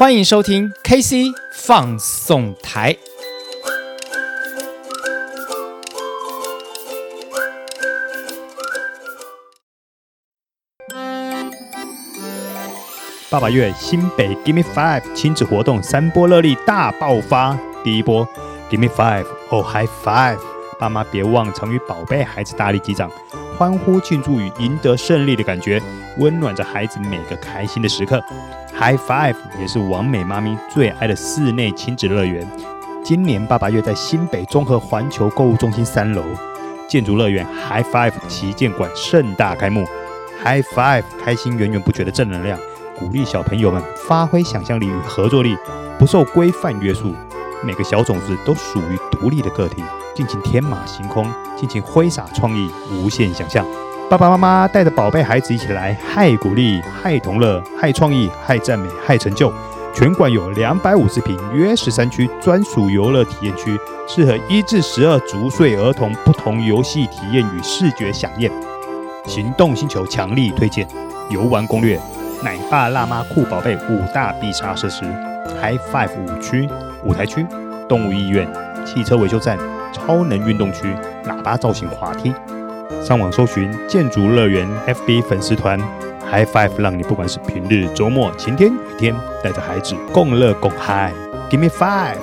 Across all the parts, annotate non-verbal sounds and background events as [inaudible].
欢迎收听 KC 放送台。爸爸月新北 Give Me Five 亲子活动三波热力大爆发，第一波 Give Me Five Oh High Five，爸妈别忘常与宝贝孩子大力击掌，欢呼庆祝与赢得胜利的感觉，温暖着孩子每个开心的时刻。High Five 也是完美妈咪最爱的室内亲子乐园。今年爸爸月在新北综合环球购物中心三楼建筑乐园 High Five 旗舰馆盛大开幕。High Five 开心源源不绝的正能量。鼓励小朋友们发挥想象力与合作力，不受规范约束。每个小种子都属于独立的个体，尽情天马行空，尽情挥洒创意，无限想象。爸爸妈妈带着宝贝孩子一起来，嗨鼓励，嗨同乐，嗨创意，嗨赞美，嗨成就。全馆有两百五十平约十三区专属游乐体验区，适合一至十二足岁儿童不同游戏体验与视觉享宴。行动星球强力推荐游玩攻略。奶爸、辣妈、酷宝贝五大必杀设施：High Five 五区、舞台区、动物医院、汽车维修站、超能运动区、喇叭造型滑梯。上网搜寻建筑乐园 FB 粉丝团，High Five 让你不管是平日、周末、晴天、雨天，带着孩子共乐共嗨。Give me five。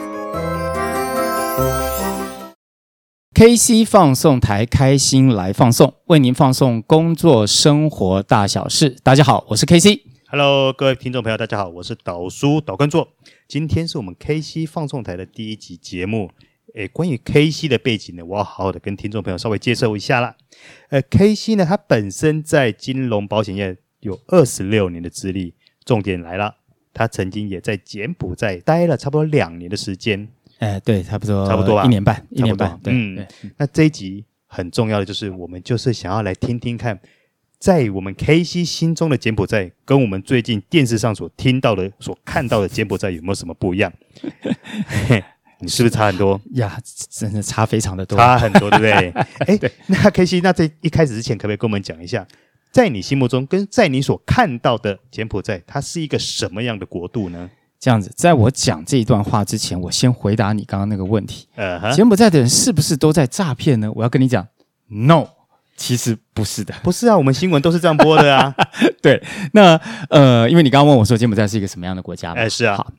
KC 放送台开心来放送，为您放送工作生活大小事。大家好，我是 KC。Hello，各位听众朋友，大家好，我是导叔导观座。今天是我们 KC 放送台的第一集节目。诶，关于 KC 的背景呢，我要好好的跟听众朋友稍微介绍一下啦。呃，KC 呢，它本身在金融保险业有二十六年的资历。重点来了，他曾经也在柬埔寨待了差不多两年的时间。哎，对，差不多，差不多吧，一年半，一年半。嗯，对那这一集很重要的就是，我们就是想要来听听看，在我们 KC 心中的柬埔寨，跟我们最近电视上所听到的、所看到的柬埔寨有没有什么不一样？[laughs] 你是不是差很多呀？真的差非常的多，差很多，对不对？[laughs] 哎，那 KC，那在一开始之前，可不可以跟我们讲一下，在你心目中，跟在你所看到的柬埔寨，它是一个什么样的国度呢？这样子，在我讲这一段话之前，我先回答你刚刚那个问题。呃、uh，huh. 柬埔寨的人是不是都在诈骗呢？我要跟你讲，no，其实不是的。不是啊，我们新闻都是这样播的啊。[laughs] 对，那呃，因为你刚刚问我说柬埔寨是一个什么样的国家嘛？哎，是啊。好，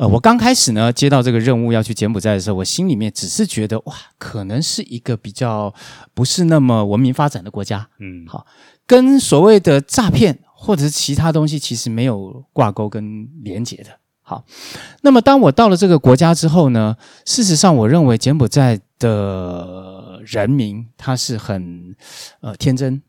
呃，我刚开始呢接到这个任务要去柬埔寨的时候，我心里面只是觉得哇，可能是一个比较不是那么文明发展的国家。嗯，好，跟所谓的诈骗或者是其他东西其实没有挂钩跟连结的。好，那么当我到了这个国家之后呢，事实上，我认为柬埔寨的人民他是很呃天真，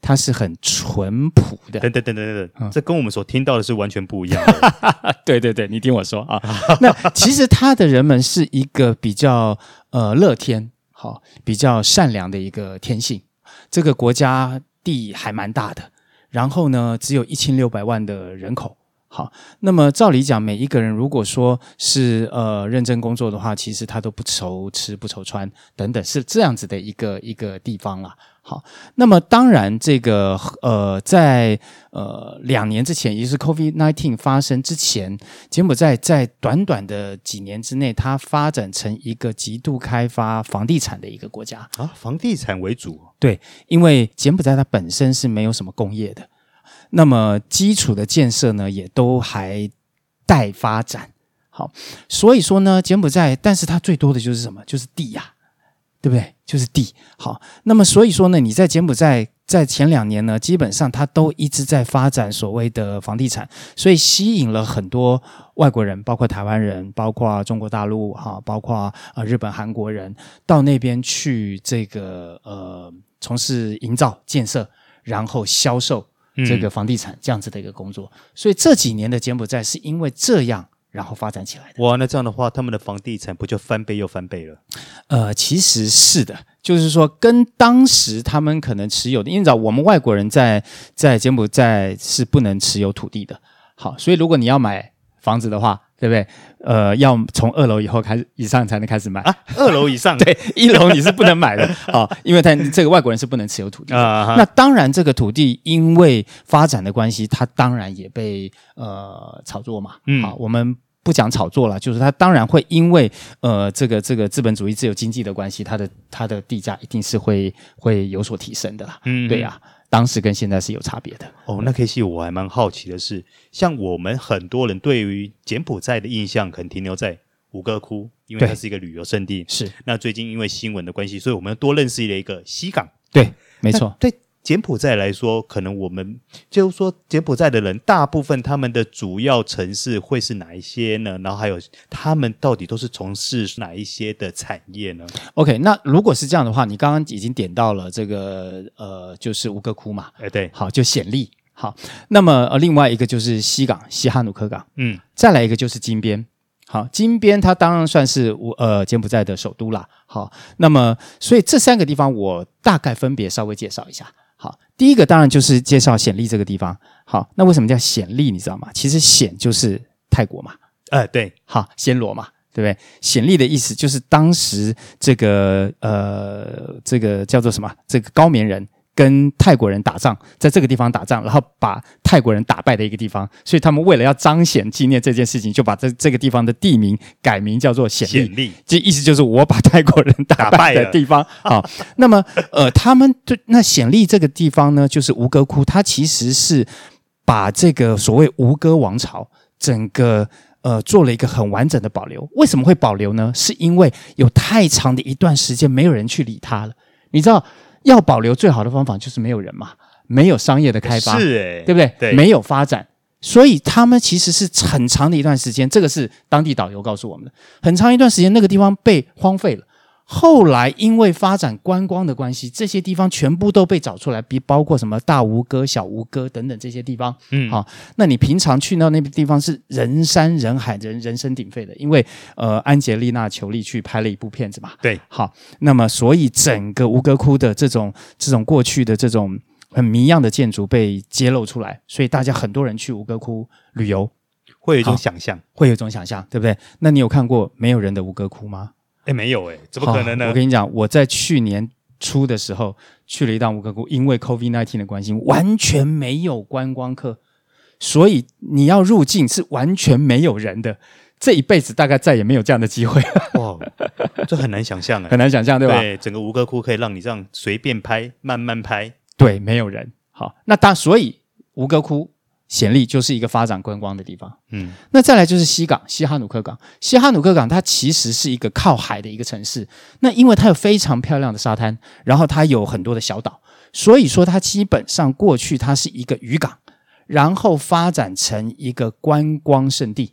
他是很淳朴的。等等等等等这跟我们所听到的是完全不一样的。[laughs] 对对对，你听我说啊，[laughs] 那其实他的人们是一个比较呃乐天，好，比较善良的一个天性。这个国家地还蛮大的，然后呢，只有一千六百万的人口。好，那么照理讲，每一个人如果说是呃认真工作的话，其实他都不愁吃不愁穿等等，是这样子的一个一个地方啦。好，那么当然这个呃在呃两年之前，也就是 COVID nineteen 发生之前，柬埔寨在短短的几年之内，它发展成一个极度开发房地产的一个国家啊，房地产为主。对，因为柬埔寨它本身是没有什么工业的。那么基础的建设呢，也都还待发展。好，所以说呢，柬埔寨，但是它最多的就是什么？就是地呀，对不对？就是地。好，那么所以说呢，你在柬埔寨在前两年呢，基本上它都一直在发展所谓的房地产，所以吸引了很多外国人，包括台湾人，包括中国大陆，哈，包括啊日本、韩国人到那边去这个呃从事营造建设，然后销售。这个房地产这样子的一个工作，所以这几年的柬埔寨是因为这样，然后发展起来的。哇，那这样的话，他们的房地产不就翻倍又翻倍了？呃，其实是的，就是说跟当时他们可能持有的，因为你知道我们外国人在在柬埔寨是不能持有土地的。好，所以如果你要买房子的话，对不对？呃，要从二楼以后开始以上才能开始买啊，二楼以上 [laughs] 对，一楼你是不能买的 [laughs] 啊，因为他这个外国人是不能持有土地啊。那当然，这个土地因为发展的关系，它当然也被呃炒作嘛。嗯，好，我们不讲炒作了，就是它当然会因为呃这个这个资本主义自由经济的关系，它的它的地价一定是会会有所提升的啦。嗯，对呀。当时跟现在是有差别的哦。那 KC 我还蛮好奇的是，像我们很多人对于柬埔寨的印象，可能停留在吴哥窟，因为它是一个旅游胜地。是。那最近因为新闻的关系，所以我们多认识了一个西港。对，没错。对。柬埔寨来说，可能我们就是说，柬埔寨的人大部分他们的主要城市会是哪一些呢？然后还有他们到底都是从事哪一些的产业呢？OK，那如果是这样的话，你刚刚已经点到了这个呃，就是吴哥窟嘛，哎对，好，就暹粒，好，那么呃另外一个就是西港西哈努克港，嗯，再来一个就是金边，好，金边它当然算是我呃柬埔寨的首都啦，好，那么所以这三个地方我大概分别稍微介绍一下。好，第一个当然就是介绍暹粒这个地方。好，那为什么叫暹粒？你知道吗？其实暹就是泰国嘛。哎、呃，对，好，暹罗嘛，对不对？暹粒的意思就是当时这个呃，这个叫做什么？这个高棉人。跟泰国人打仗，在这个地方打仗，然后把泰国人打败的一个地方，所以他们为了要彰显纪念这件事情，就把这这个地方的地名改名叫做暹粒。暹粒，这意思就是我把泰国人打败的地方。好，那么呃，他们对那暹粒这个地方呢，就是吴哥窟，它其实是把这个所谓吴哥王朝整个呃做了一个很完整的保留。为什么会保留呢？是因为有太长的一段时间没有人去理它了，你知道。要保留最好的方法就是没有人嘛，没有商业的开发，对不对？对，没有发展，所以他们其实是很长的一段时间，这个是当地导游告诉我们的，很长一段时间那个地方被荒废了。后来因为发展观光的关系，这些地方全部都被找出来，比包括什么大吴哥、小吴哥等等这些地方。嗯，好，那你平常去到那个地方是人山人海、人人声鼎沸的，因为呃，安杰丽娜·裘丽去拍了一部片子嘛。对，好，那么所以整个吴哥窟的这种这种过去的这种很迷样的建筑被揭露出来，所以大家很多人去吴哥窟旅游，会有一种想象，会有一种想象，对不对？那你有看过没有人的吴哥窟吗？哎，没有哎，怎么可能呢？我跟你讲，我在去年初的时候去了一趟吴哥窟，因为 COVID nineteen 的关系，完全没有观光客，所以你要入境是完全没有人的。这一辈子大概再也没有这样的机会。哇，这很难想象哎，很难想象，对吧？对，整个吴哥窟可以让你这样随便拍、慢慢拍，对，没有人。好，那当所以吴哥窟。暹粒就是一个发展观光的地方，嗯，那再来就是西港，西哈努克港。西哈努克港它其实是一个靠海的一个城市，那因为它有非常漂亮的沙滩，然后它有很多的小岛，所以说它基本上过去它是一个渔港，然后发展成一个观光胜地，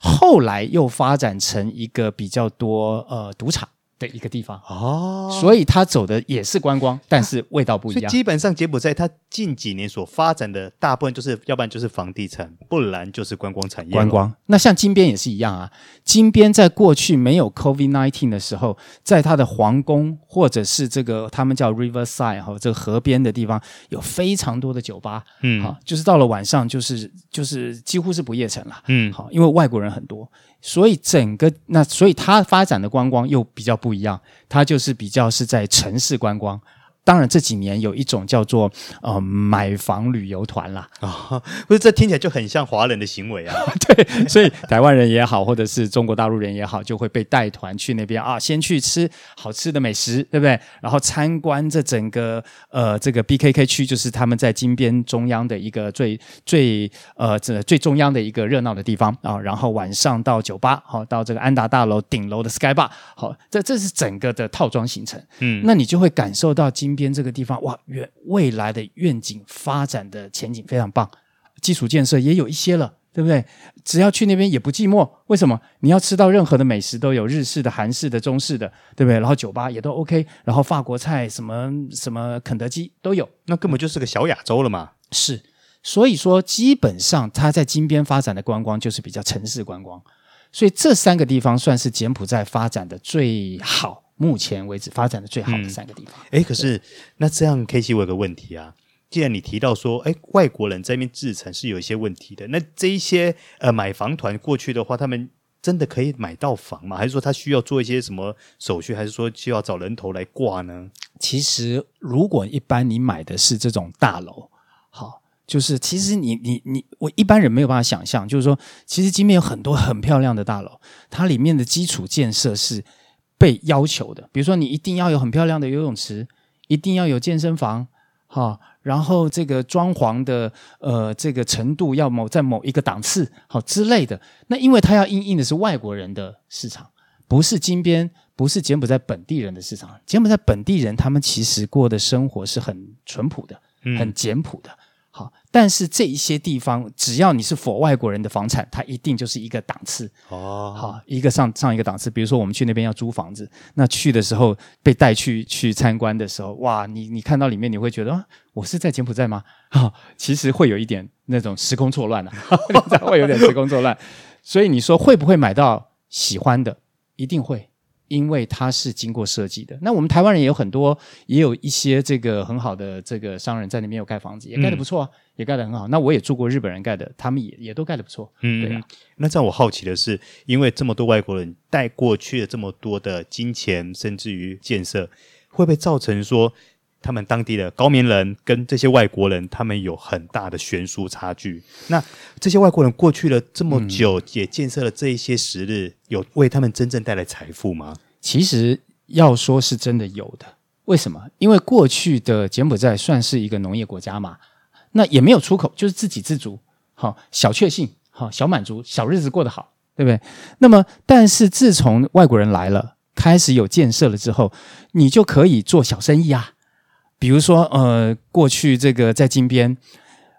后来又发展成一个比较多呃赌场。的一个地方哦，所以他走的也是观光，但是味道不一样。基本上柬埔寨它近几年所发展的大部分就是，要不然就是房地产，不然就是观光产业。观光，那像金边也是一样啊。金边在过去没有 COVID nineteen 的时候，在它的皇宫或者是这个他们叫 Riverside 哈，这个河边的地方有非常多的酒吧，嗯，好，就是到了晚上就是就是几乎是不夜城了，嗯，好，因为外国人很多。所以整个那，所以它发展的观光又比较不一样，它就是比较是在城市观光。当然这几年有一种叫做呃买房旅游团啦啊、[laughs] 哦，不是这听起来就很像华人的行为啊。[laughs] 对，所以台湾人也好，或者是中国大陆人也好，就会被带团去那边啊，先去吃好吃的美食，对不对？然后参观这整个呃这个 BKK 区，就是他们在金边中央的一个最最呃这最中央的一个热闹的地方啊。然后晚上到酒吧，好、啊、到这个安达大楼顶楼的 Sky Bar，好、啊，这这是整个的套装行程。嗯，那你就会感受到金。边这个地方哇，远未来的愿景发展的前景非常棒，基础建设也有一些了，对不对？只要去那边也不寂寞。为什么？你要吃到任何的美食都有，日式的、韩式的、中式的，对不对？然后酒吧也都 OK，然后法国菜什么什么肯德基都有，那根本就是个小亚洲了嘛。是，所以说基本上它在金边发展的观光就是比较城市观光，所以这三个地方算是柬埔寨发展的最好。目前为止发展的最好的三个地方。哎、嗯，可是那这样 KC 我有个问题啊，既然你提到说，哎，外国人在那边制成是有一些问题的，那这一些呃买房团过去的话，他们真的可以买到房吗？还是说他需要做一些什么手续？还是说需要找人头来挂呢？其实，如果一般你买的是这种大楼，好，就是其实你你你我一般人没有办法想象，就是说，其实金边有很多很漂亮的大楼，它里面的基础建设是被要求的，比如说你一定要有很漂亮的游泳池，一定要有健身房，哈。然后这个装潢的呃这个程度要某在某一个档次好之类的，那因为它要应应的是外国人的市场，不是金边，不是柬埔寨本地人的市场。柬埔寨本地人他们其实过的生活是很淳朴的，很简朴的。嗯好，但是这一些地方，只要你是 for 外国人的房产，它一定就是一个档次哦。好，一个上上一个档次。比如说，我们去那边要租房子，那去的时候被带去去参观的时候，哇，你你看到里面，你会觉得啊，我是在柬埔寨吗？啊，其实会有一点那种时空错乱啊，[laughs] 会有点时空错乱。所以你说会不会买到喜欢的？一定会。因为它是经过设计的，那我们台湾人也有很多，也有一些这个很好的这个商人在那边有盖房子，也盖得不错，嗯、也盖得很好。那我也住过日本人盖的，他们也也都盖得不错。嗯，对啊。那让我好奇的是，因为这么多外国人带过去了这么多的金钱，甚至于建设，会不会造成说他们当地的高棉人跟这些外国人他们有很大的悬殊差距？那这些外国人过去了这么久，嗯、也建设了这一些时日，有为他们真正带来财富吗？其实要说是真的有的，为什么？因为过去的柬埔寨算是一个农业国家嘛，那也没有出口，就是自给自足，好小确幸，好小满足，小日子过得好，对不对？那么，但是自从外国人来了，开始有建设了之后，你就可以做小生意啊，比如说，呃，过去这个在金边。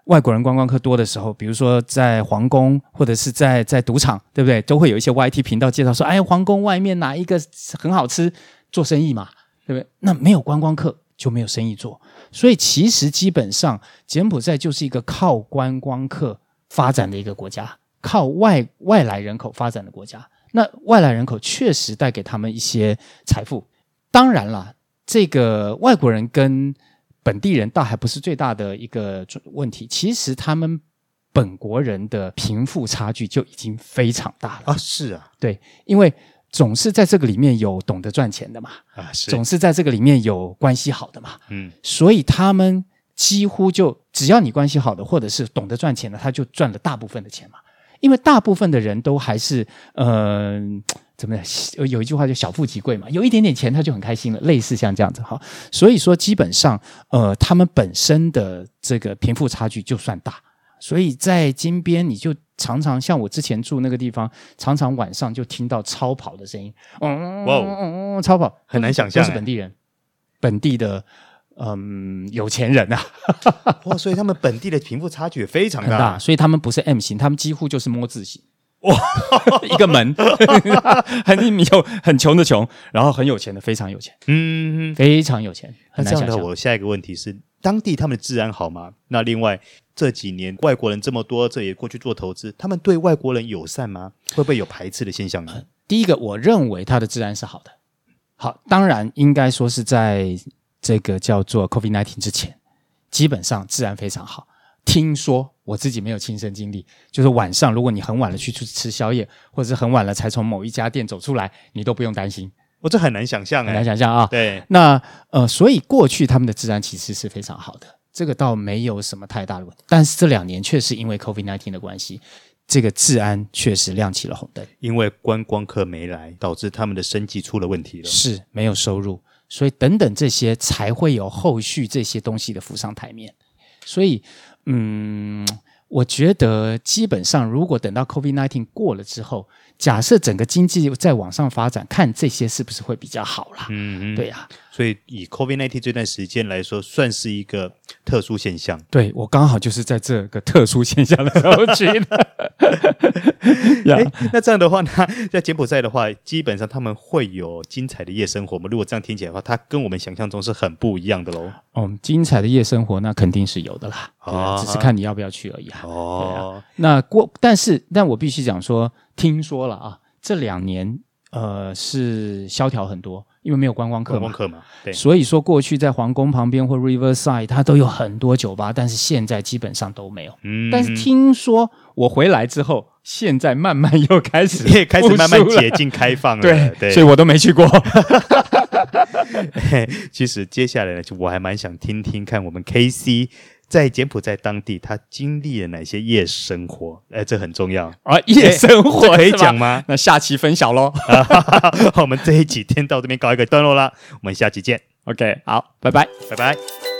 外国人观光客多的时候，比如说在皇宫或者是在在赌场，对不对？都会有一些 YT 频道介绍说：“哎，皇宫外面哪一个很好吃，做生意嘛，对不对？”那没有观光客就没有生意做，所以其实基本上柬埔寨就是一个靠观光客发展的一个国家，靠外外来人口发展的国家。那外来人口确实带给他们一些财富。当然了，这个外国人跟本地人倒还不是最大的一个问题，其实他们本国人的贫富差距就已经非常大了啊！是啊，对，因为总是在这个里面有懂得赚钱的嘛，啊，是，总是在这个里面有关系好的嘛，嗯，所以他们几乎就只要你关系好的，或者是懂得赚钱的，他就赚了大部分的钱嘛，因为大部分的人都还是嗯。呃怎么样？有一句话叫“小富即贵”嘛，有一点点钱他就很开心了，类似像这样子哈。所以说，基本上，呃，他们本身的这个贫富差距就算大，所以在金边，你就常常像我之前住那个地方，常常晚上就听到超跑的声音，嗯，哇，嗯嗯，超跑很难想象，都是本地人，本地的嗯有钱人啊，哇，所以他们本地的贫富差距也非常大，大，所以他们不是 M 型，他们几乎就是摸字形。哇，[laughs] 一个门，[laughs] 很有很穷的穷，然后很有钱的非常有钱，嗯，非常有钱。那这样的，我下一个问题是，当地他们的治安好吗？那另外这几年外国人这么多，这也过去做投资，他们对外国人友善吗？会不会有排斥的现象呢？呃，第一个，我认为他的治安是好的。好，当然应该说是在这个叫做 COVID-19 之前，基本上治安非常好。听说我自己没有亲身经历，就是晚上如果你很晚了去吃吃宵夜，或者是很晚了才从某一家店走出来，你都不用担心。我这很难想象，很难想象啊。对，那呃，所以过去他们的治安其实是非常好的，这个倒没有什么太大的问题。但是这两年确实因为 COVID nineteen 的关系，这个治安确实亮起了红灯。因为观光客没来，导致他们的生计出了问题了，是没有收入，所以等等这些才会有后续这些东西的浮上台面。所以。嗯，我觉得基本上，如果等到 COVID nineteen 过了之后，假设整个经济再往上发展，看这些是不是会比较好啦？嗯，对呀、啊。所以以 COVID-19 这段时间来说，算是一个特殊现象。对，我刚好就是在这个特殊现象的时候去的。[laughs] 哎，那这样的话呢，在柬埔寨的话，基本上他们会有精彩的夜生活吗？如果这样听起来的话，它跟我们想象中是很不一样的喽。哦，精彩的夜生活那肯定是有的啦，哦、只是看你要不要去而已啊。哦，啊、那过，但是但我必须讲说，听说了啊，这两年呃是萧条很多，因为没有观光客嘛。观光客嘛，对。所以说过去在皇宫旁边或 Riverside，它都有很多酒吧，但是现在基本上都没有。嗯。但是听说我回来之后，现在慢慢又开始也开始慢慢解禁开放了。[laughs] 对对，所以我都没去过。[laughs] 其实接下来呢，我还蛮想听听看我们 KC。在柬埔寨当地，他经历了哪些夜生活？哎，这很重要啊！夜生活可以讲吗？那下期分享喽。[laughs] 我们这一期先到这边告一个段落啦，我们下期见。OK，好，拜拜，拜拜。